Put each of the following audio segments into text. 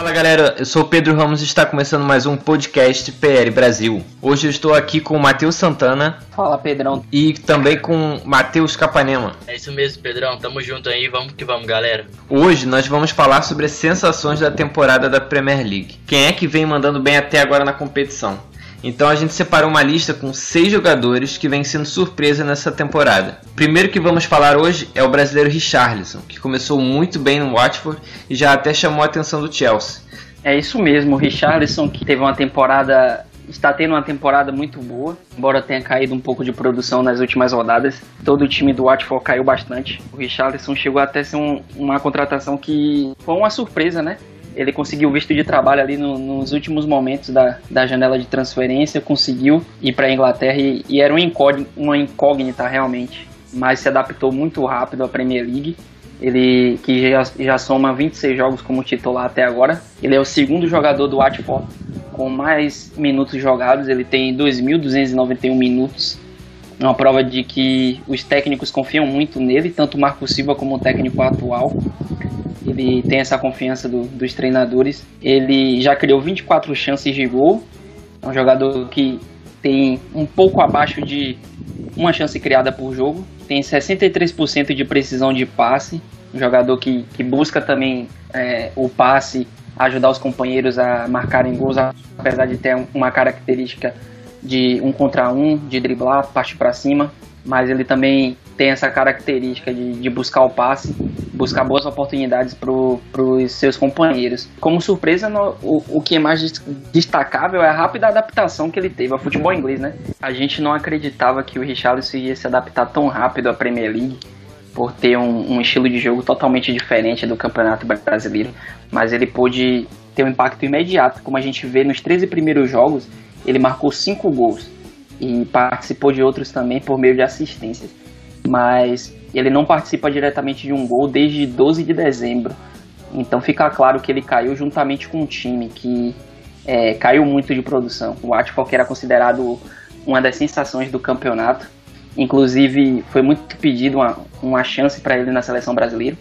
Fala galera, eu sou o Pedro Ramos e está começando mais um podcast PL Brasil. Hoje eu estou aqui com o Matheus Santana Fala, Pedrão. e também com o Matheus Capanema. É isso mesmo, Pedrão. Tamo junto aí. Vamos que vamos, galera. Hoje nós vamos falar sobre as sensações da temporada da Premier League. Quem é que vem mandando bem até agora na competição? Então a gente separou uma lista com seis jogadores que vem sendo surpresa nessa temporada. O primeiro que vamos falar hoje é o brasileiro Richarlison, que começou muito bem no Watford e já até chamou a atenção do Chelsea. É isso mesmo, o Richarlison que teve uma temporada. Está tendo uma temporada muito boa, embora tenha caído um pouco de produção nas últimas rodadas. Todo o time do Watford caiu bastante. O Richarlison chegou até a ser um- uma contratação que foi uma surpresa, né? Ele conseguiu visto de trabalho ali no- nos últimos momentos da, da janela de transferência, conseguiu ir para a Inglaterra e, e era uma incógnita, uma incógnita realmente, mas se adaptou muito rápido à Premier League. Ele que já, já soma 26 jogos como titular até agora. Ele é o segundo jogador do Watford com mais minutos jogados. Ele tem 2.291 minutos. Uma prova de que os técnicos confiam muito nele, tanto o Marco Silva como o técnico atual. Ele tem essa confiança do- dos treinadores. Ele já criou 24 chances de gol. É um jogador que tem um pouco abaixo de uma chance criada por jogo. Tem 63% de precisão de passe. Um jogador que, que busca também é, o passe, ajudar os companheiros a marcarem gols, apesar de ter uma característica de um contra um, de driblar, partir para cima. Mas ele também tem essa característica de, de buscar o passe, buscar boas oportunidades para os seus companheiros. Como surpresa, no- o, o que é mais des- destacável é a rápida adaptação que ele teve ao futebol inglês, né? A gente não acreditava que o Richarlison ia se adaptar tão rápido à Premier League, por ter um, um estilo de jogo totalmente diferente do Campeonato Brasileiro, mas ele pôde ter um impacto imediato, como a gente vê nos 13 primeiros jogos, ele marcou 5 gols e participou de outros também por meio de assistências. Mas ele não participa diretamente de um gol desde 12 de dezembro. Então fica claro que ele caiu juntamente com um time que é, caiu muito de produção. O que era considerado uma das sensações do campeonato. Inclusive foi muito pedido uma, uma chance para ele na seleção brasileira.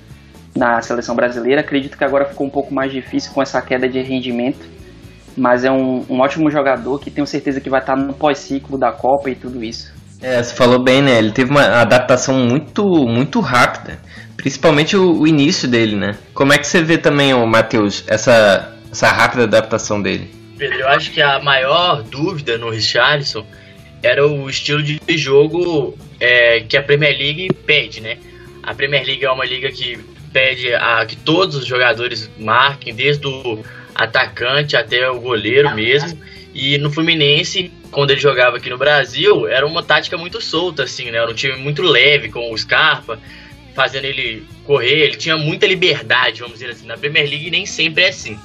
Na seleção brasileira, acredito que agora ficou um pouco mais difícil com essa queda de rendimento mas é um, um ótimo jogador que tenho certeza que vai estar no pós-ciclo da Copa e tudo isso. É, você falou bem, né? Ele teve uma adaptação muito, muito rápida. Principalmente o, o início dele, né? Como é que você vê também, ô Matheus, essa, essa rápida adaptação dele? Pedro, eu acho que a maior dúvida no Richarlison era o estilo de jogo é, que a Premier League pede, né? A Premier League é uma liga que pede a que todos os jogadores marquem, desde o atacante até o goleiro mesmo. E no Fluminense, quando ele jogava aqui no Brasil, era uma tática muito solta, assim, né? Era um time muito leve com o Scarpa, fazendo ele correr. Ele tinha muita liberdade, vamos dizer assim. Na Premier League nem sempre é assim.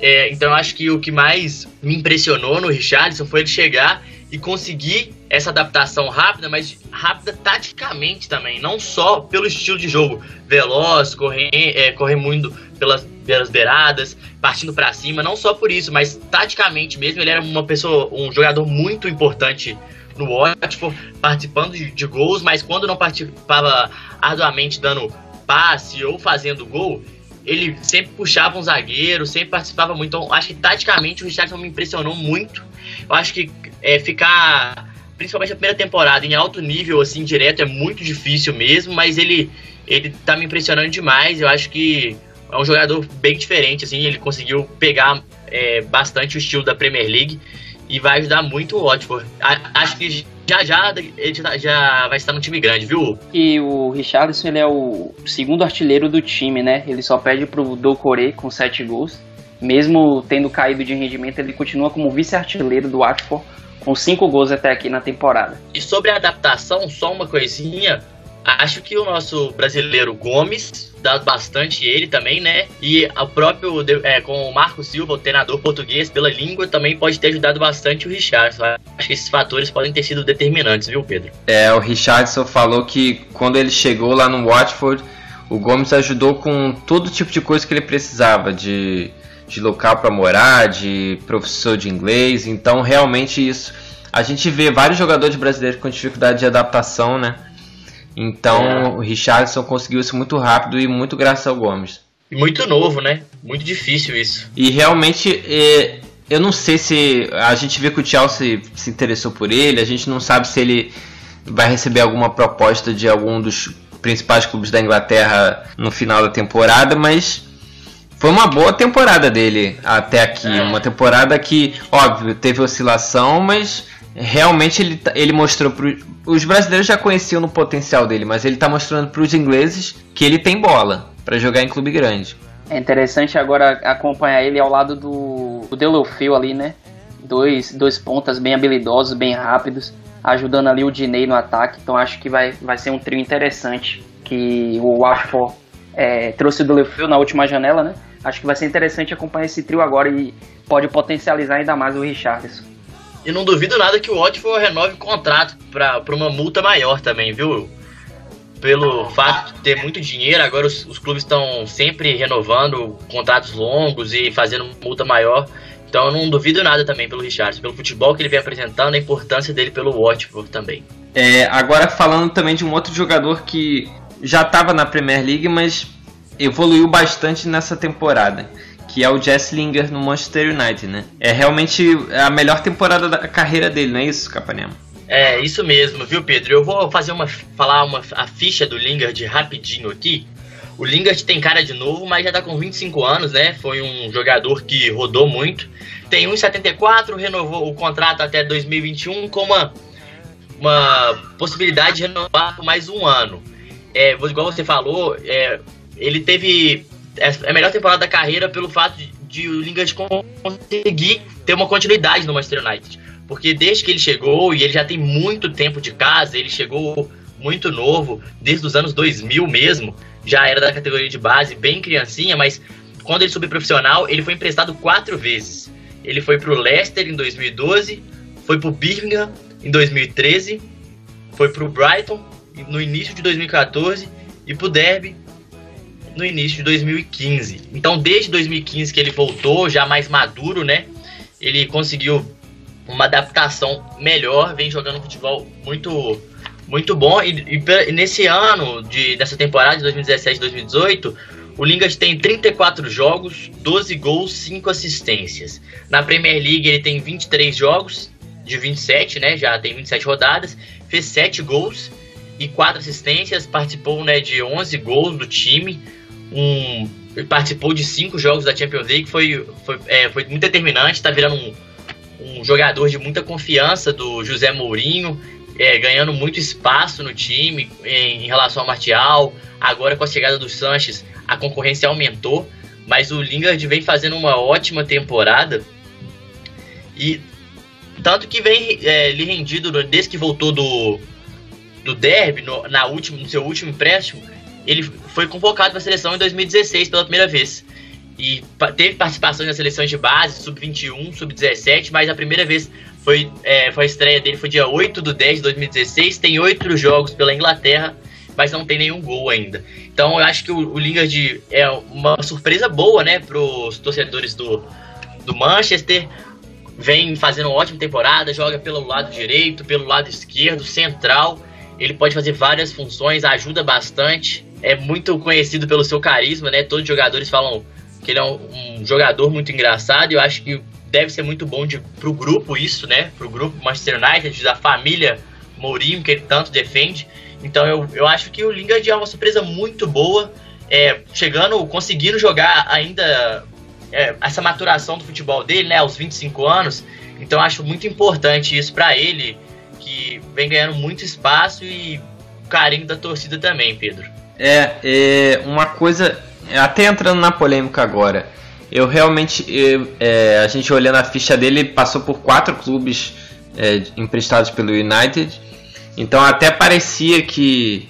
É, então eu acho que o que mais me impressionou no Richardson foi ele chegar e conseguir essa adaptação rápida, mas rápida taticamente também, não só pelo estilo de jogo, veloz, correr, é, correr muito pelas, pelas beiradas, partindo para cima, não só por isso, mas taticamente mesmo, ele era uma pessoa, um jogador muito importante no Watford, participando de, de gols, mas quando não participava arduamente dando passe ou fazendo gol, ele sempre puxava um zagueiro, sempre participava muito. Então, acho que taticamente o Richardson me impressionou muito. Eu acho que é, ficar, principalmente a primeira temporada, em alto nível, assim, direto, é muito difícil mesmo, mas ele, ele tá me impressionando demais. Eu acho que é um jogador bem diferente, assim, ele conseguiu pegar é, bastante o estilo da Premier League e vai ajudar muito o Watford. A- Acho que já já ele já, já vai estar no time grande, viu? E o Richarlison ele é o segundo artilheiro do time, né? Ele só perde pro Doucouré com 7 gols. Mesmo tendo caído de rendimento, ele continua como vice-artilheiro do Watford com 5 gols até aqui na temporada. E sobre a adaptação, só uma coisinha. Acho que o nosso brasileiro Gomes dá bastante ele também, né? E o próprio, é, com o Marco Silva, o treinador português, pela língua, também pode ter ajudado bastante o Richardson. Acho que esses fatores podem ter sido determinantes, viu, Pedro? É, o Richardson falou que quando ele chegou lá no Watford, o Gomes ajudou com todo tipo de coisa que ele precisava, de, de local para morar, de professor de inglês. Então, realmente, isso. A gente vê vários jogadores brasileiros com dificuldade de adaptação, né? Então o Richardson conseguiu isso muito rápido e muito graças ao Gomes. E muito novo, né? Muito difícil isso. E realmente, é, eu não sei se. A gente vê que o Chelsea se interessou por ele, a gente não sabe se ele vai receber alguma proposta de algum dos principais clubes da Inglaterra no final da temporada, mas foi uma boa temporada dele até aqui. É. Uma temporada que, óbvio, teve oscilação, mas realmente ele, tá, ele mostrou pro, os brasileiros já conheciam o potencial dele, mas ele está mostrando para os ingleses que ele tem bola para jogar em clube grande. É interessante agora acompanhar ele ao lado do, do Delofeu ali, né? Dois, dois pontas bem habilidosos, bem rápidos, ajudando ali o Dinei no ataque. Então acho que vai, vai ser um trio interessante que o Watford é, trouxe o Delofeu na última janela, né? Acho que vai ser interessante acompanhar esse trio agora e pode potencializar ainda mais o Richardson. E não duvido nada que o Watford renove o contrato para uma multa maior também, viu? Pelo fato de ter muito dinheiro, agora os, os clubes estão sempre renovando contratos longos e fazendo multa maior. Então eu não duvido nada também pelo Richardson, pelo futebol que ele vem apresentando, a importância dele pelo Watford também. É, agora falando também de um outro jogador que já estava na Premier League, mas evoluiu bastante nessa temporada que é o Jess Linger no Manchester United, né? É realmente a melhor temporada da carreira dele, não é isso, Capanema? É, isso mesmo, viu, Pedro? Eu vou fazer uma falar uma a ficha do Lingard rapidinho aqui. O Lingard tem cara de novo, mas já tá com 25 anos, né? Foi um jogador que rodou muito. Tem 1,74, renovou o contrato até 2021 com uma, uma possibilidade de renovar por mais um ano. É, igual você falou, é, ele teve é a melhor temporada da carreira pelo fato de, de o Lingard conseguir ter uma continuidade no Manchester United. Porque desde que ele chegou, e ele já tem muito tempo de casa, ele chegou muito novo, desde os anos 2000 mesmo, já era da categoria de base, bem criancinha, mas quando ele subiu profissional, ele foi emprestado quatro vezes. Ele foi para o Leicester em 2012, foi para o Birmingham em 2013, foi para o Brighton no início de 2014 e para o Derby no início de 2015. Então, desde 2015 que ele voltou, já mais maduro, né? Ele conseguiu uma adaptação melhor, vem jogando futebol muito muito bom e, e, nesse ano de dessa temporada de 2017-2018, o Lingard tem 34 jogos, 12 gols, 5 assistências. Na Premier League ele tem 23 jogos de 27, né? Já tem 27 rodadas, fez 7 gols e 4 assistências, participou, né, de 11 gols do time um participou de cinco jogos da Champions League, foi, foi, é, foi muito determinante, está virando um, um, jogador de muita confiança do José Mourinho, é, ganhando muito espaço no time em, em, relação ao Martial. Agora com a chegada do Sanches, a concorrência aumentou, mas o Lingard vem fazendo uma ótima temporada e tanto que vem é, lhe rendido desde que voltou do, do Derby no, na última, no seu último empréstimo ele foi convocado para a seleção em 2016 pela primeira vez. E teve participação nas seleções de base, sub-21, sub-17, mas a primeira vez foi, é, foi a estreia dele foi dia 8 do 10 de 2016. Tem oito jogos pela Inglaterra, mas não tem nenhum gol ainda. Então eu acho que o, o Lingard é uma surpresa boa, né, para os torcedores do, do Manchester. Vem fazendo uma ótima temporada, joga pelo lado direito, pelo lado esquerdo, central. Ele pode fazer várias funções, ajuda bastante é muito conhecido pelo seu carisma, né? Todos os jogadores falam que ele é um, um jogador muito engraçado e eu acho que deve ser muito bom de, pro grupo isso, né? Pro grupo Manchester United, da família Mourinho, que ele tanto defende. Então eu, eu acho que o Lingard é uma surpresa muito boa, é, chegando, conseguindo jogar ainda é, essa maturação do futebol dele, né? Aos 25 anos. Então acho muito importante isso para ele, que vem ganhando muito espaço e carinho da torcida também, Pedro. É, é uma coisa, até entrando na polêmica agora, eu realmente, eu, é, a gente olhando a ficha dele, ele passou por quatro clubes é, emprestados pelo United, então até parecia que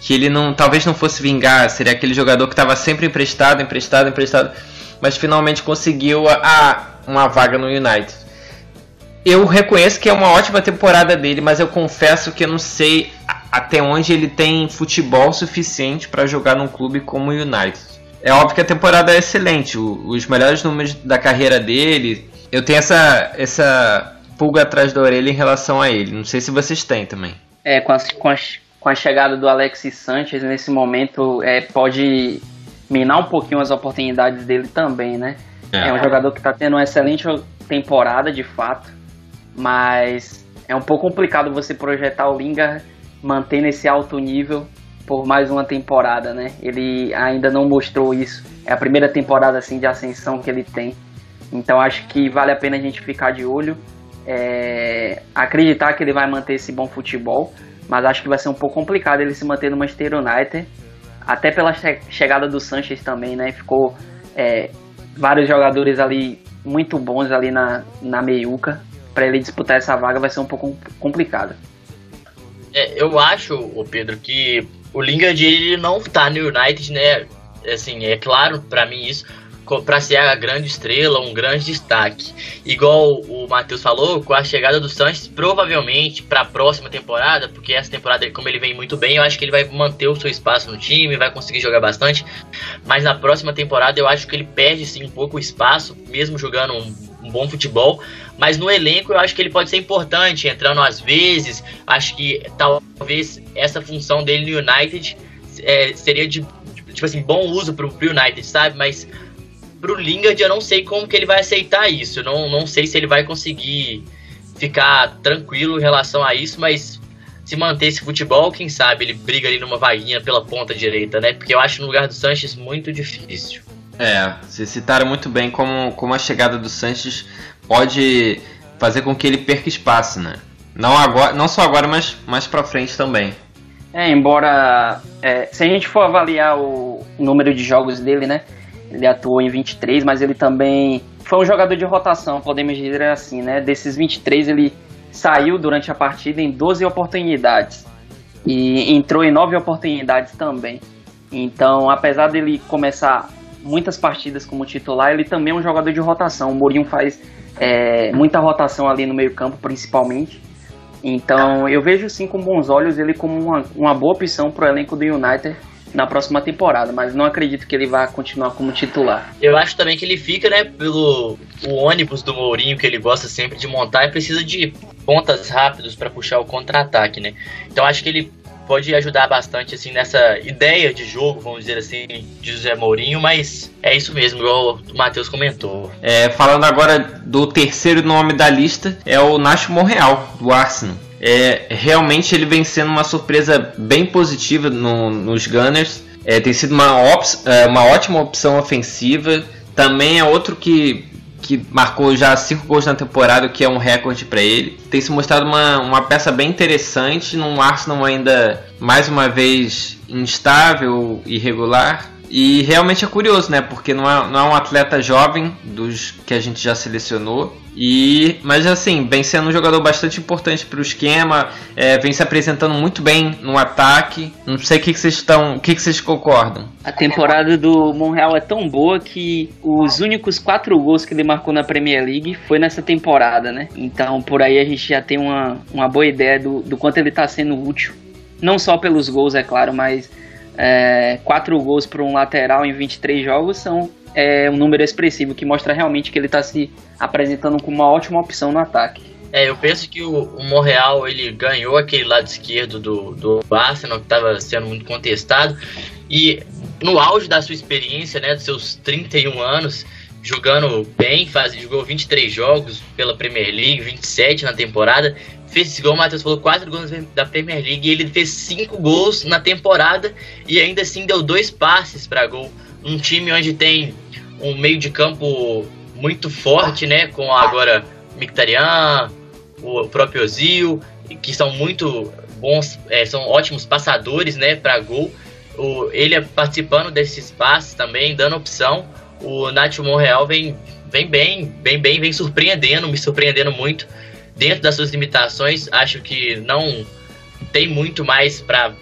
que ele não, talvez não fosse vingar, seria aquele jogador que estava sempre emprestado, emprestado, emprestado, mas finalmente conseguiu a, a, uma vaga no United. Eu reconheço que é uma ótima temporada dele, mas eu confesso que eu não sei até onde ele tem futebol suficiente para jogar num clube como o United. É óbvio que a temporada é excelente, os melhores números da carreira dele. Eu tenho essa, essa pulga atrás da orelha em relação a ele. Não sei se vocês têm também. É, com, as, com, as, com a chegada do Alexis Sanchez nesse momento, é, pode minar um pouquinho as oportunidades dele também, né? É, é um jogador que está tendo uma excelente temporada, de fato, mas é um pouco complicado você projetar o Lingard mantendo esse alto nível por mais uma temporada, né? Ele ainda não mostrou isso. É a primeira temporada assim de ascensão que ele tem. Então acho que vale a pena a gente ficar de olho é, acreditar que ele vai manter esse bom futebol, mas acho que vai ser um pouco complicado ele se manter no Manchester United, até pela che chegada do Sanches também, né? Ficou é, vários jogadores ali muito bons ali na, na meiuca, para ele disputar essa vaga vai ser um pouco complicado. É, eu acho, o Pedro, que o Lingard ele não tá no United, né? Assim, é claro para mim isso, para ser a grande estrela, um grande destaque. Igual o Matheus falou, com a chegada do Sanches, provavelmente para a próxima temporada, porque essa temporada, como ele vem muito bem, eu acho que ele vai manter o seu espaço no time, vai conseguir jogar bastante. Mas na próxima temporada eu acho que ele perde sim um pouco o espaço, mesmo jogando um, um bom futebol. Mas no elenco eu acho que ele pode ser importante, entrando às vezes. Acho que talvez essa função dele no United é, seria de tipo assim, bom uso pro, pro United, sabe? Mas pro Lingard eu não sei como que ele vai aceitar isso. Não, não sei se ele vai conseguir ficar tranquilo em relação a isso, mas se manter esse futebol, quem sabe ele briga ali numa vaguinha pela ponta direita, né? Porque eu acho no lugar do Sanches muito difícil. É, vocês citaram muito bem como, como a chegada do Sanches pode fazer com que ele perca espaço, né? Não, agora, não só agora, mas mais pra frente também. É, embora é, se a gente for avaliar o número de jogos dele, né? Ele atuou em 23, mas ele também foi um jogador de rotação, podemos dizer assim, né? Desses 23, ele saiu durante a partida em 12 oportunidades e entrou em 9 oportunidades também. Então, apesar dele começar muitas partidas como titular, ele também é um jogador de rotação. O Mourinho faz é, muita rotação ali no meio-campo, principalmente. Então, eu vejo sim com bons olhos ele como uma, uma boa opção para o elenco do United na próxima temporada, mas não acredito que ele vá continuar como titular. Eu acho também que ele fica, né, pelo o ônibus do Mourinho que ele gosta sempre de montar e precisa de pontas rápidos para puxar o contra-ataque, né? Então acho que ele pode ajudar bastante assim nessa ideia de jogo, vamos dizer assim, de José Mourinho, mas é isso mesmo, igual o Matheus comentou. É, falando agora do terceiro nome da lista, é o Nacho Monreal, do Arsenal. É, realmente ele vem sendo uma surpresa bem positiva no, nos Gunners. É, tem sido uma, é, uma ótima opção ofensiva. Também é outro que, que marcou já cinco gols na temporada, o que é um recorde para ele. Tem se mostrado uma, uma peça bem interessante num Arsenal ainda mais uma vez instável, irregular. E realmente é curioso, né? Porque não é, não é um atleta jovem dos que a gente já selecionou. E, mas assim, vem sendo um jogador bastante importante para o esquema, é, vem se apresentando muito bem no ataque. Não sei o que, vocês estão, o que vocês concordam. A temporada do Monreal é tão boa que os únicos quatro gols que ele marcou na Premier League foi nessa temporada, né? Então por aí a gente já tem uma, uma boa ideia do, do quanto ele está sendo útil. Não só pelos gols, é claro, mas é, quatro gols para um lateral em 23 jogos são é, um número expressivo que mostra realmente que ele está se apresentando como uma ótima opção no ataque. É, eu penso que o, o Monreal ele ganhou aquele lado esquerdo do, do Arsenal que estava sendo muito contestado e no auge da sua experiência, né, dos seus 31 anos, jogando bem, faz, jogou 23 jogos pela Premier League, 27 na temporada, fez igual o Matheus falou, quatro gols da Premier League e ele fez cinco gols na temporada e ainda assim deu dois passes para gol. Um time onde tem um meio de campo muito forte, né? Com agora Mictarian, o próprio Ozil, que são muito bons, é, são ótimos passadores, né? Para gol. O, ele é participando desses passes também, dando opção. O Nacho Monreal vem, vem bem, bem, bem, vem surpreendendo, me surpreendendo muito dentro das suas limitações, acho que não tem muito mais para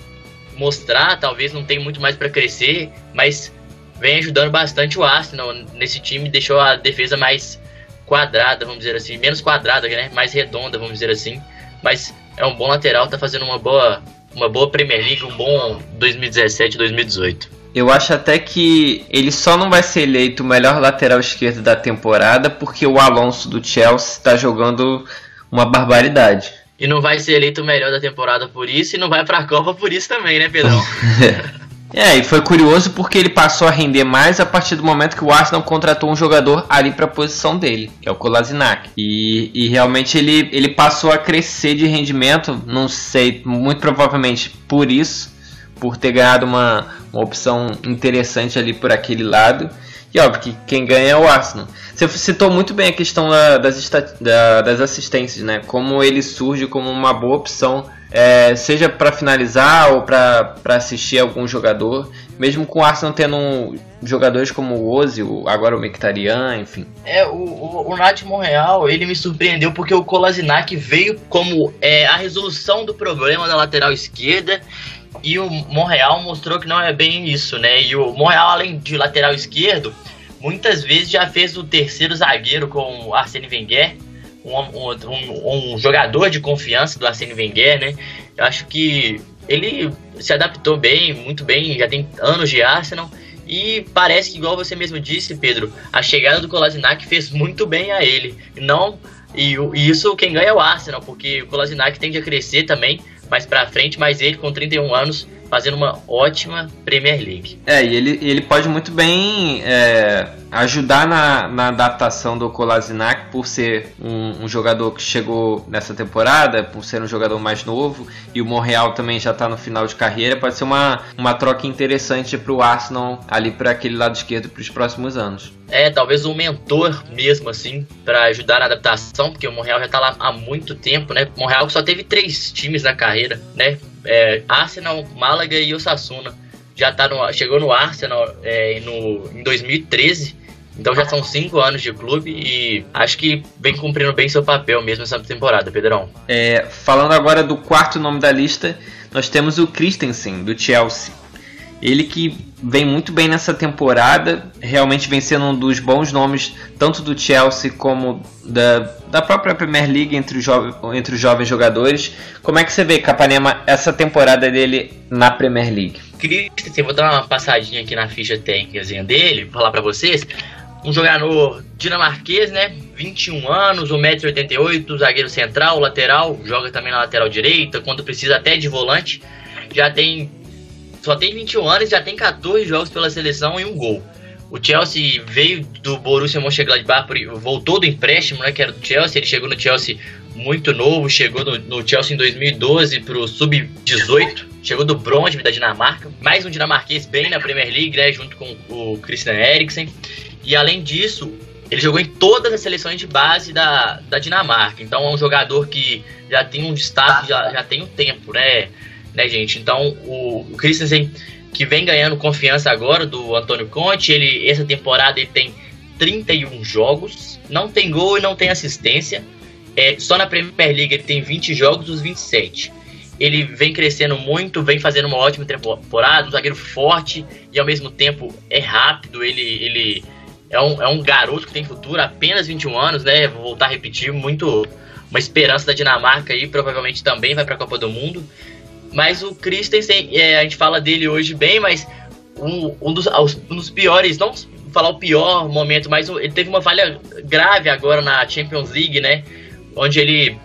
mostrar, talvez não tenha muito mais para crescer, mas vem ajudando bastante o Arsenal nesse time, deixou a defesa mais quadrada, vamos dizer assim, menos quadrada, né? Mais redonda, vamos dizer assim. Mas é um bom lateral, tá fazendo uma boa, uma boa Premier League, um bom 2017, 2018. Eu acho até que ele só não vai ser eleito o melhor lateral esquerdo da temporada porque o Alonso do Chelsea está jogando uma barbaridade. E não vai ser eleito o melhor da temporada por isso e não vai pra Copa por isso também, né, Pedrão? É, e foi curioso porque ele passou a render mais a partir do momento que o Arsenal contratou um jogador ali para a posição dele, que é o Kolasinac. E, e realmente ele, ele passou a crescer de rendimento, não sei, muito provavelmente por isso, por ter ganhado uma, uma opção interessante ali por aquele lado. E óbvio que quem ganha é o Arsenal. Você citou muito bem a questão da, das, da, das assistências, né? Como ele surge como uma boa opção é, seja para finalizar ou para assistir algum jogador, mesmo com o Arsenal tendo jogadores como o Ozil, agora o Mkhitaryan, enfim. É, o, o, o Nath Monreal, ele me surpreendeu porque o Kolasinac veio como é, a resolução do problema da lateral esquerda e o Monreal mostrou que não é bem isso, né? E o Monreal, além de lateral esquerdo, muitas vezes já fez o terceiro zagueiro com o Arsene Wenger, um, um, um, jogador de confiança do Arsene Wenger, né? Eu acho que ele se adaptou bem, muito bem, já tem anos de Arsenal. E parece que, igual você mesmo disse, Pedro, a chegada do Kolasinac fez muito bem a ele. Não, e, e isso quem ganha é o Arsenal, porque o Kolasinac tende a crescer também mais pra frente, mas ele com 31 anos fazendo uma ótima Premier League. É, e ele, ele pode muito bem é, ajudar na, na adaptação do Kolasinac por ser um, um, jogador que chegou nessa temporada, por ser um jogador mais novo, e o Monreal também já está no final de carreira, pode ser uma, uma troca interessante para o Arsenal ali para aquele lado esquerdo para os próximos anos. É, talvez um mentor mesmo, assim, para ajudar na adaptação, porque o Monreal já está lá há muito tempo, né? O Monreal só teve três times na carreira, né? É, Arsenal, Málaga e Osasuna. Já tá no, chegou no Arsenal é, no, em 2013. Então já são cinco anos de clube e acho que vem cumprindo bem seu papel mesmo essa temporada, Pedrão. É, falando agora do quarto nome da lista, nós temos o Christensen, do Chelsea. Ele que vem muito bem nessa temporada, realmente vem sendo um dos bons nomes, tanto do Chelsea como da, da própria Premier League entre os, entre os jovens jogadores. Como é que você vê, Capanema, essa temporada dele na Premier League? Christensen, vou dar uma passadinha aqui na ficha técnica dele, falar para vocês. Um jogador dinamarquês, né? 21 anos, 1,88m, zagueiro central, lateral, joga também na lateral direita, quando precisa até de volante. Já tem só tem 21 anos, já tem 14 jogos pela seleção e um gol. O Chelsea veio do Borussia Mönchengladbach, voltou do empréstimo, né, que era do Chelsea. Ele chegou no Chelsea muito novo, chegou no, no Chelsea em 2012 para o sub-18, chegou do Brondby da Dinamarca. Mais um dinamarquês bem na Premier League, né, junto com o Christian Eriksen. E além disso, ele jogou em todas as seleções de base da, da Dinamarca. Então é um jogador que já tem um destaque, já, já tem um tempo, né? Né, gente? Então, o, Christensen, que vem ganhando confiança agora do Antônio Conte, ele essa temporada ele tem 31 jogos, não tem gol e não tem assistência. É, só na Premier League ele tem 20 jogos dos 27. Ele vem crescendo muito, vem fazendo uma ótima temporada, um zagueiro forte e ao mesmo tempo é rápido. Ele, ele é, um, é um garoto que tem futuro, apenas 21 anos, né? Vou voltar a repetir, muito uma esperança da Dinamarca aí, provavelmente também vai para a Copa do Mundo. Mas o Christensen, é, a gente fala dele hoje bem, mas um, um, dos, um dos piores, não falar o pior momento, mas ele teve uma falha grave agora na Champions League, né? Onde ele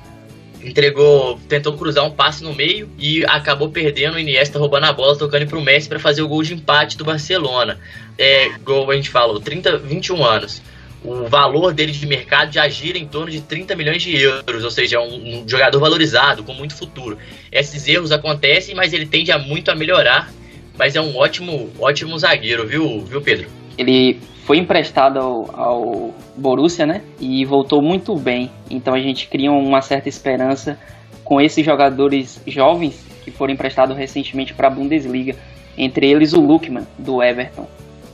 entregou, tentou cruzar um passe no meio e acabou perdendo o Iniesta roubando a bola, tocando para o Messi para fazer o gol de empate do Barcelona. É, gol, a gente falou, 30, 21 anos o valor dele de mercado já gira em torno de 30 milhões de euros, ou seja, é um, um jogador valorizado, com muito futuro. Esses erros acontecem, mas ele tende a muito a melhorar, mas é um ótimo, ótimo zagueiro, viu, viu Pedro? Ele foi emprestado ao, ao Borussia, né? E voltou muito bem. Então a gente cria uma certa esperança com esses jogadores jovens que foram emprestados recentemente para a Bundesliga. Entre eles o Lukman, do Everton,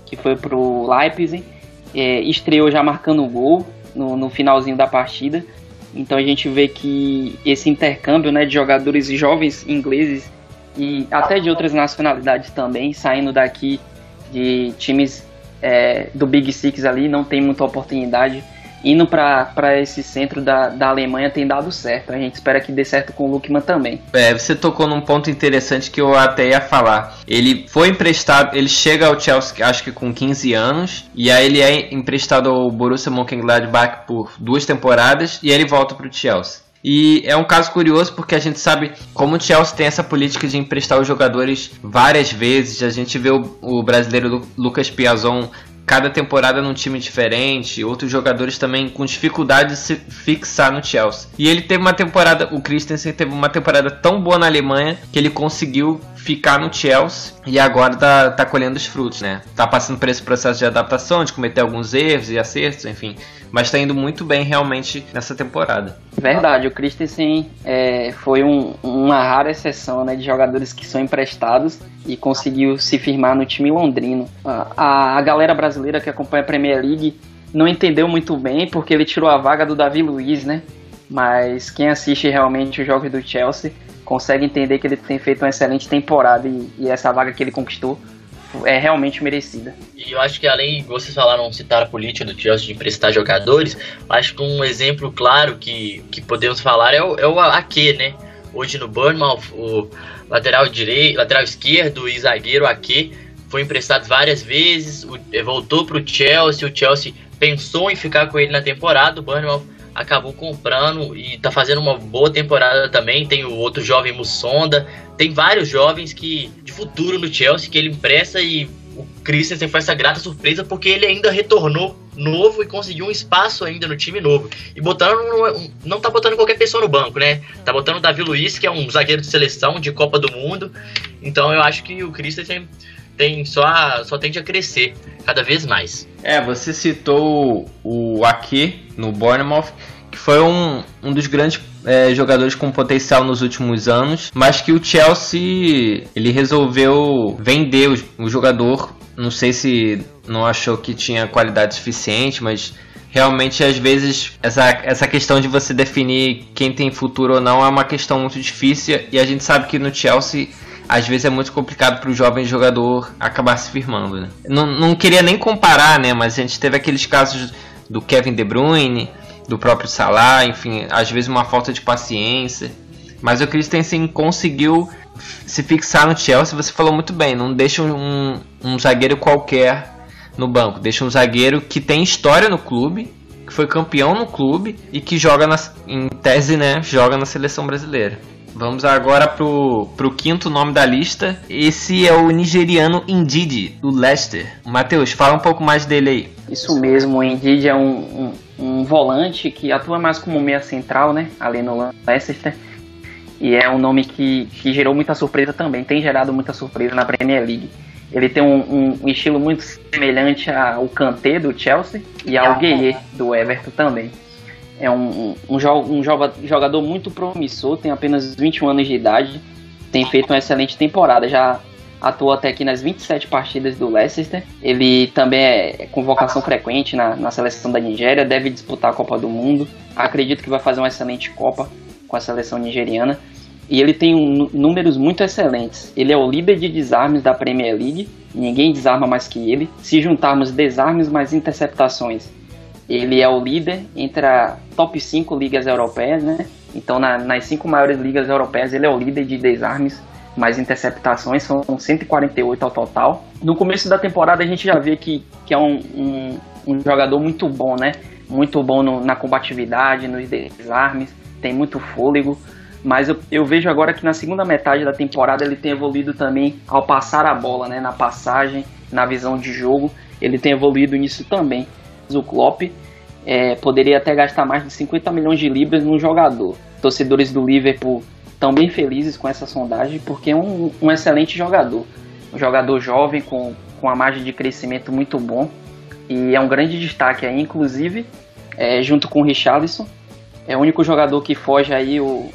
que foi para o Leipzig é, estreou já marcando o gol no, no, finalzinho da partida. Então a gente vê que esse intercâmbio né, de jogadores jovens ingleses e até de outras nacionalidades também, saindo daqui de times é, do Big Six ali, não tem muita oportunidade. Indo para esse centro da, da Alemanha tem dado certo. A gente espera que dê certo com o Lukman também. É, você tocou num ponto interessante que eu até ia falar. Ele foi emprestado, ele chega ao Chelsea acho que com 15 anos, e aí ele é emprestado ao Borussia Mönchengladbach por duas temporadas, e aí ele volta para o Chelsea. E é um caso curioso porque a gente sabe como o Chelsea tem essa política de emprestar os jogadores várias vezes. A gente vê o, o brasileiro Lucas Piazon cada temporada num time diferente, outros jogadores também com dificuldade de se fixar no Chelsea. E ele teve uma temporada, o Christensen teve uma temporada tão boa na Alemanha que ele conseguiu ficar no Chelsea e agora tá, tá colhendo os frutos, né? Tá passando por esse processo de adaptação, de cometer alguns erros e acertos, enfim. Mas tá indo muito bem realmente nessa temporada. Verdade, o Christensen é, foi um, uma rara exceção né, de jogadores que são emprestados e conseguiu se firmar no time londrino. A, a galera brasileira que acompanha a Premier League não entendeu muito bem porque ele tirou a vaga do Davi Luiz, né? Mas quem assiste realmente os jogos do Chelsea consegue entender que ele tem feito uma excelente temporada e, e essa vaga que ele conquistou é realmente merecida. E eu acho que além, vocês falaram, citar a política do Chelsea de emprestar jogadores, acho que um exemplo claro que, que podemos falar é o, é o Ake, né? Hoje no Bournemouth, o lateral direito, lateral esquerdo e zagueiro Ake foi emprestado várias vezes, o, voltou para o Chelsea, o Chelsea pensou em ficar com ele na temporada, o Bournemouth acabou comprando e tá fazendo uma boa temporada também. Tem o outro jovem Mussonda, tem vários jovens que de futuro no Chelsea que ele empresta e o Christensen foi essa grata surpresa porque ele ainda retornou novo e conseguiu um espaço ainda no time novo. E botando não tá botando qualquer pessoa no banco, né? Tá botando o Davi Luiz, que é um zagueiro de seleção de Copa do Mundo. Então eu acho que o Christensen tem só só tende a crescer cada vez mais. É, você citou o Ake no Bournemouth, que foi um, um dos grandes é, jogadores com potencial nos últimos anos, mas que o Chelsea ele resolveu vender o, o jogador. Não sei se não achou que tinha qualidade suficiente, mas realmente às vezes essa, essa questão de você definir quem tem futuro ou não é uma questão muito difícil e a gente sabe que no Chelsea às vezes é muito complicado para o jovem jogador acabar se firmando. Né? Não, não queria nem comparar, né? Mas a gente teve aqueles casos do Kevin De Bruyne, do próprio Salah, enfim, às vezes uma falta de paciência. Mas o Christensen conseguiu se fixar no Chelsea. Você falou muito bem, não deixa um, um zagueiro qualquer no banco, deixa um zagueiro que tem história no clube, que foi campeão no clube e que joga na, em tese, né, joga na seleção brasileira. Vamos agora pro, pro quinto nome da lista. Esse é o nigeriano Indidi, do Leicester. Matheus, fala um pouco mais dele aí. Isso mesmo, o Indidi é um, um, um, volante que atua mais como meia central, né? Ali no Leicester. E é um nome que, que gerou muita surpresa também, tem gerado muita surpresa na Premier League. Ele tem um, um estilo muito semelhante ao Kanté do Chelsea e ao Gueye do Everton também. É um, um, um, jogador muito promissor, tem apenas 21 anos de idade, tem feito uma excelente temporada, já atuou até aqui nas 27 partidas do Leicester. Ele também é convocação frequente na, na seleção da Nigéria, deve disputar a Copa do Mundo. Acredito que vai fazer uma excelente Copa com a seleção nigeriana. E ele tem um, números muito excelentes. Ele é o líder de desarmes da Premier League, ninguém desarma mais que ele. Se juntarmos desarmes mais interceptações, ele é o líder entre a top 5 ligas europeias, né? Então, na, nas cinco maiores ligas europeias, ele é o líder de desarmes, mais interceptações, são 148 ao total. No começo da temporada, a gente já vê que, que é um, um, um jogador muito bom, né? Muito bom no, na combatividade, nos desarmes, tem muito fôlego. Mas eu, eu, vejo agora que na segunda metade da temporada ele tem evoluído também ao passar a bola, né? Na passagem, na visão de jogo, ele tem evoluído nisso também o Klopp é, poderia até gastar mais de 50 milhões de libras num jogador. Torcedores do Liverpool estão bem felizes com essa sondagem porque é um, um excelente jogador. Um jogador jovem com, com uma margem de crescimento muito bom e é um grande destaque aí, inclusive, é, junto com o Richarlison. É o único jogador que foge aí o,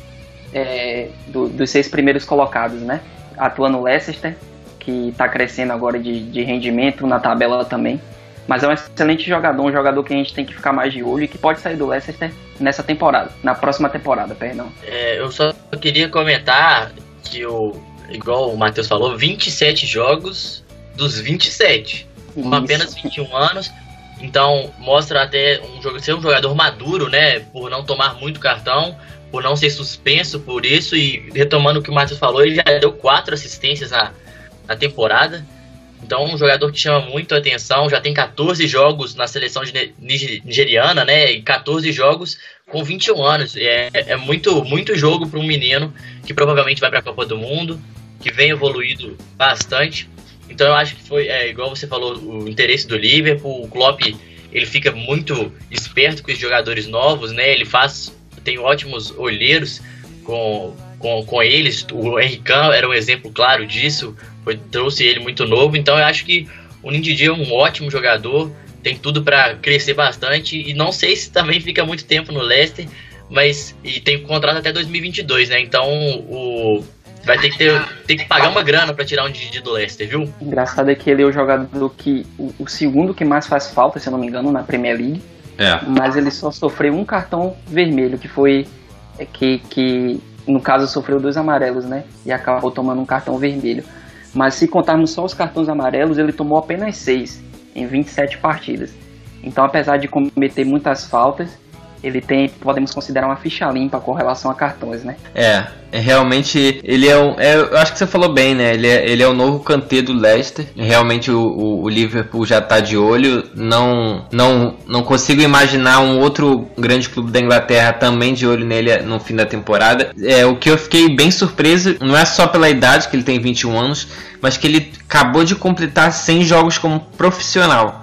é, do, dos seis primeiros colocados, né? Atua no Leicester, que está crescendo agora de, de rendimento na tabela também. Mas é um excelente jogador, um jogador que a gente tem que ficar mais de olho e que pode sair do Leicester nessa temporada, na próxima temporada, perdão. É, eu só queria comentar que o igual o Matheus falou, 27 jogos dos 27. Com Isso. apenas 21 anos. Então mostra até um jogo, ser um jogador maduro, né? Por não tomar muito cartão, por não ser suspenso por isso. E retomando o que o Matheus falou, ele já deu quatro assistências na, na temporada. Então, um jogador que chama muito a atenção, já tem 14 jogos na seleção nigeriana, né? E 14 jogos com 21 anos. É, é muito, muito jogo para um menino que provavelmente vai para a Copa do Mundo, que vem evoluído bastante. Então, eu acho que foi, é, igual você falou, o interesse do Liverpool. O Klopp ele fica muito esperto com os jogadores novos, né? Ele faz, tem ótimos olheiros com, com, com eles. O Henrique era um exemplo claro disso foi, trouxe ele muito novo, então eu acho que o Nindidi é um ótimo jogador, tem tudo para crescer bastante e não sei se também fica muito tempo no Leicester, mas e tem contrato até 2022, né? Então o vai ter que ter, ter que pagar uma grana para tirar o Nindidi do Leicester, viu? Engraçado é que ele é o jogador que. O, o segundo que mais faz falta, se eu não me engano, na Premier League. É. Mas ele só sofreu um cartão vermelho, que foi. é, Que, que no caso sofreu dois amarelos, né? E acabou tomando um cartão vermelho. Mas se contarmos só os cartões amarelos, ele tomou apenas seis em 27 partidas. Então, apesar de cometer muitas faltas, ele tem, podemos considerar uma ficha limpa com relação a cartões, né? É, é realmente ele é um. é, eu acho que você falou bem, né? Ele é, ele é o novo Kanté do Leicester. Realmente o, o, o Liverpool já tá de olho. Não, não, não consigo imaginar um outro grande clube da Inglaterra também de olho nele no fim da temporada. É, o que eu fiquei bem surpreso não é só pela idade, que ele tem 21 anos, mas que ele acabou de completar 100 jogos como profissional.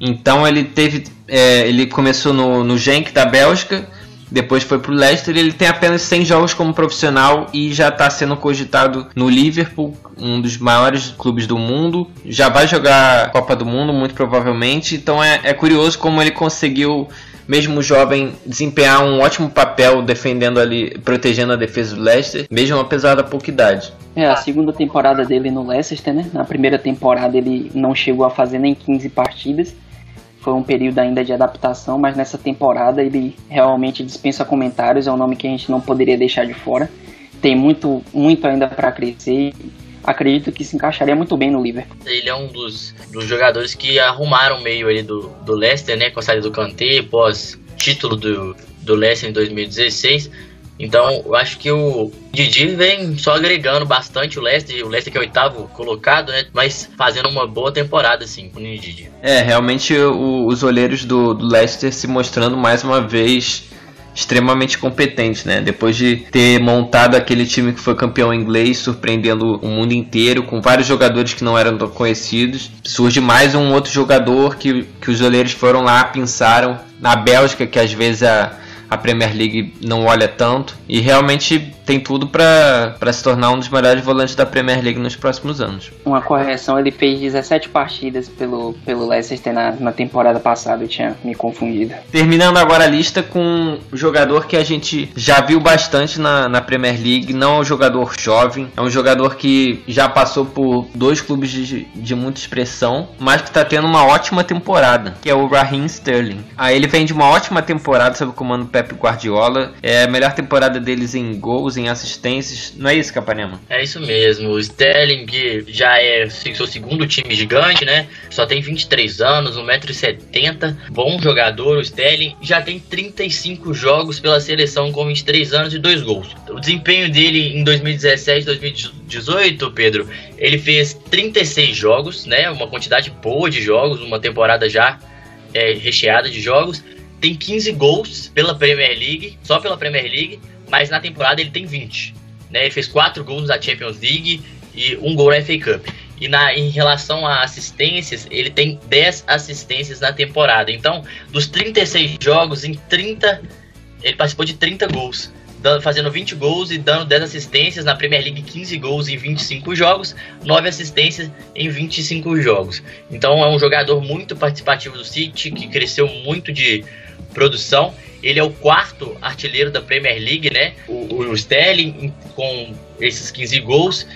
Então ele teve. É, ele começou no, no Genk da Bélgica, depois foi pro Leicester ele tem apenas 100 jogos como profissional e já está sendo cogitado no Liverpool, um dos maiores clubes do mundo. Já vai jogar Copa do Mundo, muito provavelmente. Então é, é curioso como ele conseguiu, mesmo jovem, desempenhar um ótimo papel defendendo ali, protegendo a defesa do Leicester, mesmo apesar da pouca idade. É, a segunda temporada dele no Leicester, né? Na primeira temporada ele não chegou a fazer nem 15 partidas. Foi um período ainda de adaptação, mas nessa temporada ele realmente dispensa comentários. É um nome que a gente não poderia deixar de fora. Tem muito, muito ainda para crescer. Acredito que se encaixaria muito bem no Liverpool. Ele é um dos, dos jogadores que arrumaram o meio ali do, do Leicester, né? Com a saída do Kanté, pós título do, do Leicester em 2016. Então, eu acho que o Didi vem só agregando bastante o Leicester, o Leicester que é o oitavo colocado, né? Mas fazendo uma boa temporada, assim, com o Didi. É, realmente o- os olheiros do, do Leicester se mostrando mais uma vez extremamente competentes, né? Depois de ter montado aquele time que foi campeão inglês, surpreendendo o mundo inteiro, com vários jogadores que não eram conhecidos, surge mais um outro jogador que, que os olheiros foram lá, pensaram na Bélgica, que às vezes a, a Premier League não olha tanto, e realmente tem tudo para se tornar um dos melhores volantes da Premier League nos próximos anos. Uma correção, ele fez 17 partidas pelo, pelo Leicester na, na temporada passada, eu tinha me confundido. Terminando agora a lista com um jogador que a gente já viu bastante na, na Premier League, não é um jogador jovem, é um jogador que já passou por dois clubes de, de muita expressão, mas que está tendo uma ótima temporada, que é o Raheem Sterling. Ah, ele vem de uma ótima temporada sob o comando do Pep Guardiola, é a melhor temporada deles em gols, em assistências, não é isso, Capanema? É isso mesmo, o Sterling já é seu segundo time gigante, né? Só tem 23 anos, 1,70m, bom jogador, o Sterling já tem 35 jogos pela seleção com 23 anos e 2 gols. O desempenho dele em 2017 2018, Pedro, ele fez 36 jogos, né? Uma quantidade boa de jogos, uma temporada já é, recheada de jogos. Tem 15 gols pela Premier League, só pela Premier League, mas na temporada ele tem 20. Né? Ele fez 4 gols na Champions League e um gol na FA Cup. E na, em relação a assistências, ele tem 10 assistências na temporada. Então, dos 36 jogos, em 30, ele participou de 30 gols. Fazendo 20 gols e dando 10 assistências. Na Premier League, 15 gols em 25 jogos, 9 assistências em 25 jogos. Então, é um jogador muito participativo do City, que cresceu muito de produção. Ele é o quarto artilheiro da Premier League, né? O, o Sterling, com esses 15 gols.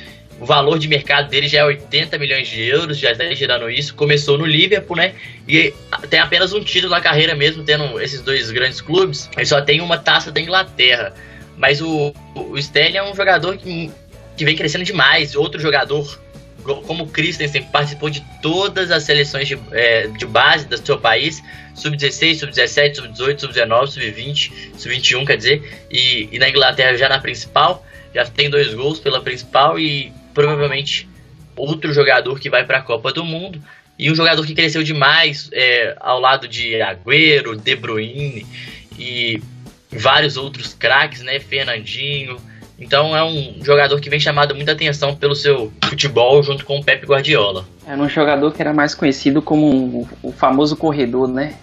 O valor de mercado dele já é 80 milhões de euros, já está girando isso. Começou no Liverpool, né? E tem apenas um título na carreira mesmo, tendo esses dois grandes clubes. Ele só tem uma taça da Inglaterra. Mas o, o Sterling é um jogador que que vem crescendo demais. Outro jogador, como Christensen, participou de todas as seleções de, é, de base do seu país, sub-16, sub-17, sub-18, sub-19, sub-20, sub-21, quer dizer, e, e na Inglaterra já na principal, já tem dois gols pela principal e provavelmente outro jogador que vai para a Copa do Mundo. E um jogador que cresceu demais é, ao lado de Agüero, De Bruyne e vários outros craques, né? Fernandinho. Então é um jogador que vem chamado muita atenção pelo seu futebol junto com o Pep Guardiola. Era um jogador que era mais conhecido como um, o famoso corredor, né?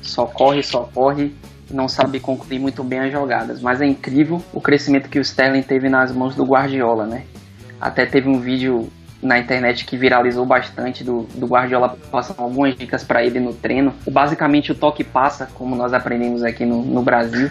Só corre, só corre, não sabe concluir muito bem as jogadas. Mas é incrível o crescimento que o Sterling teve nas mãos do Guardiola, né? Até teve um vídeo na internet que viralizou bastante do, do Guardiola passando algumas dicas para ele no treino. Basicamente o toque passa, como nós aprendemos aqui no, no Brasil.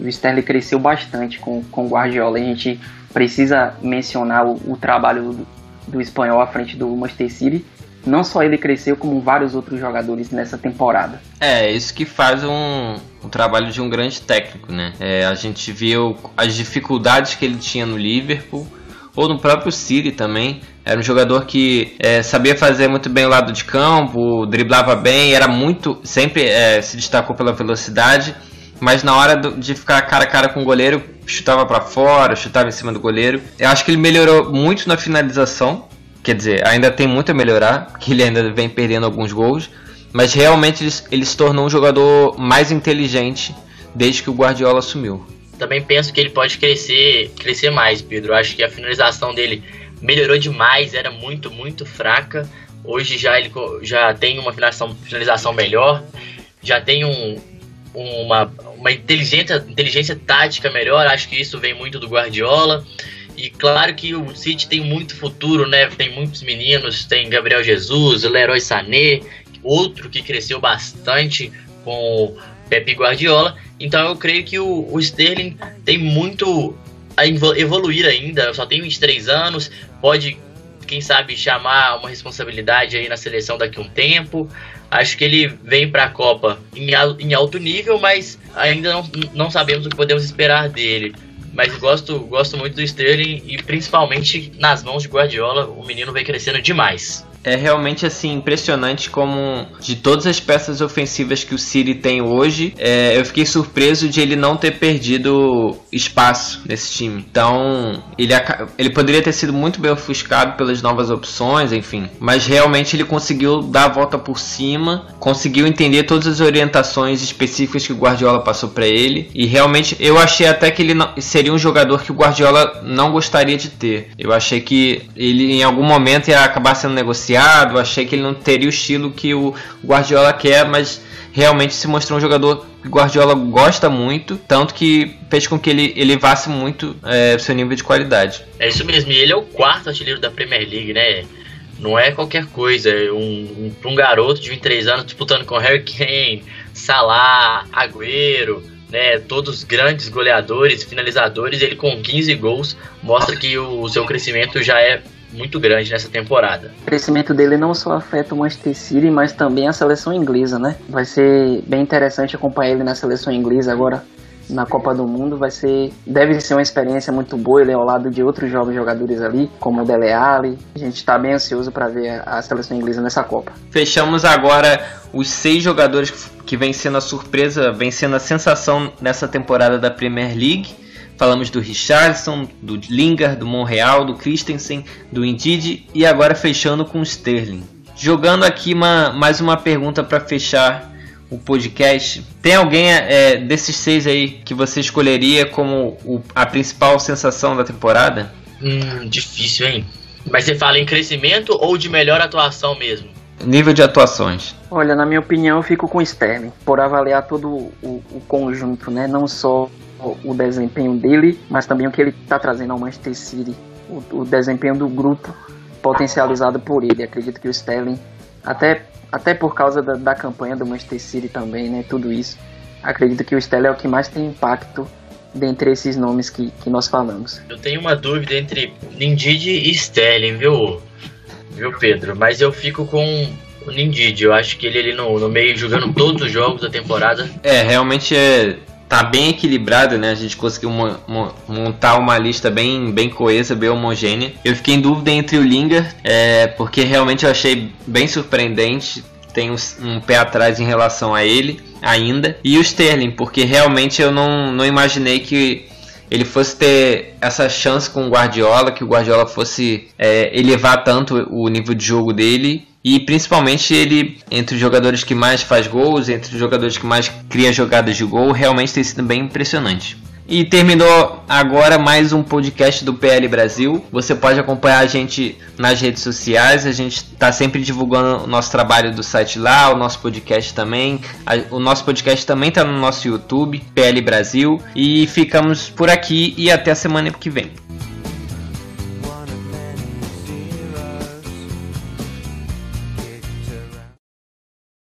O Sterling cresceu bastante com, com o Guardiola. A gente precisa mencionar o, o trabalho do, do espanhol à frente do Manchester City. Não só ele cresceu, como vários outros jogadores nessa temporada. É, isso que faz um, um trabalho de um grande técnico, né? É, a gente viu as dificuldades que ele tinha no Liverpool, ou no próprio City também. Era um jogador que é, sabia fazer muito bem o lado de campo, driblava bem, era muito. sempre é, se destacou pela velocidade, mas na hora de ficar cara a cara com o goleiro, chutava para fora, chutava em cima do goleiro. Eu acho que ele melhorou muito na finalização, quer dizer, ainda tem muito a melhorar, porque ele ainda vem perdendo alguns gols, mas realmente ele, ele se tornou um jogador mais inteligente desde que o Guardiola assumiu. Também penso que ele pode crescer, crescer mais, Pedro. Acho que a finalização dele melhorou demais, era muito, muito fraca. Hoje já ele já tem uma finalização, finalização melhor, já tem um, uma, uma inteligência, inteligência tática melhor. Acho que isso vem muito do Guardiola. E claro que o City tem muito futuro, né? Tem muitos meninos, tem Gabriel Jesus, Leroy Sané, outro que cresceu bastante com Pepe Guardiola. Então eu creio que o, o Sterling tem muito a evoluir ainda, só tem 23 anos, pode, quem sabe, chamar uma responsabilidade aí na seleção daqui a um tempo. Acho que ele vem para a Copa em, em alto nível, mas ainda não, não sabemos o que podemos esperar dele. Mas gosto, gosto muito do Sterling e principalmente nas mãos de Guardiola, o menino vem crescendo demais é realmente assim impressionante como de todas as peças ofensivas que o City tem hoje, é, eu fiquei surpreso de ele não ter perdido espaço nesse time. Então ele, ele poderia ter sido muito bem ofuscado pelas novas opções, enfim, mas realmente ele conseguiu dar a volta por cima, conseguiu entender todas as orientações específicas que o Guardiola passou para ele e realmente eu achei até que ele não, seria um jogador que o Guardiola não gostaria de ter. Eu achei que ele em algum momento ia acabar sendo negociado achei que ele não teria o estilo que o Guardiola quer, mas realmente se mostrou um jogador que Guardiola gosta muito, tanto que fez com que ele elevasse muito é, seu nível de qualidade. É isso mesmo, e ele é o quarto artilheiro da Premier League, né? Não é qualquer coisa, é um, um, um garoto de 23 anos disputando com Harry Kane, Salah, Agüero, né, todos grandes goleadores, finalizadores, ele com 15 gols mostra que o, o seu crescimento já é muito grande nessa temporada. O crescimento dele não só afeta o Manchester City, mas também a seleção inglesa, né? Vai ser bem interessante acompanhar ele na seleção inglesa agora na Copa do Mundo vai ser deve ser uma experiência muito boa ele é ao lado de outros jovens jogadores ali como o Dele Alli a gente está bem ansioso para ver a seleção inglesa nessa Copa fechamos agora os seis jogadores que vem sendo a surpresa vem sendo a sensação nessa temporada da Premier League Falamos do Richardson, do Lingard, do Monreal, do Christensen, do Indidi e agora fechando com o Sterling. Jogando aqui uma, mais uma pergunta para fechar o podcast. Tem alguém é, desses seis aí que você escolheria como o, a principal sensação da temporada? Hum, difícil, hein? Mas você fala em crescimento ou de melhor atuação mesmo? Nível de atuações. Olha, na minha opinião, eu fico com o Sterling, por avaliar todo o, o conjunto, né? Não só o desempenho dele, mas também o que ele está trazendo ao Manchester City, o, o, desempenho do grupo potencializado por ele. Acredito que o Sterling, até, até por causa da, da campanha do Manchester City também, né, tudo isso, acredito que o Sterling é o que mais tem impacto dentre esses nomes que, que nós falamos. Eu tenho uma dúvida entre Nindidi e Sterling, viu, viu Pedro? Mas eu fico com o Nindidi. Eu acho que ele ali no, no meio jogando todos os jogos da temporada. É, realmente é tá bem equilibrado, né? A gente conseguiu mo mo montar uma lista bem, bem coesa, bem homogênea. Eu fiquei em dúvida entre o Lingard, é, porque realmente eu achei bem surpreendente. Tenho um, um pé atrás em relação a ele ainda. E o Sterling, porque realmente eu não, não imaginei que ele fosse ter essa chance com o Guardiola, que o Guardiola fosse é, elevar tanto o nível de jogo dele e principalmente ele, entre os jogadores que mais faz gols, entre os jogadores que mais cria jogadas de gol, realmente tem sido bem impressionante. E terminou agora mais um podcast do PL Brasil. Você pode acompanhar a gente nas redes sociais. A gente está sempre divulgando o nosso trabalho do site lá, o nosso podcast também. O nosso podcast também está no nosso YouTube, PL Brasil. E ficamos por aqui e até a semana que vem.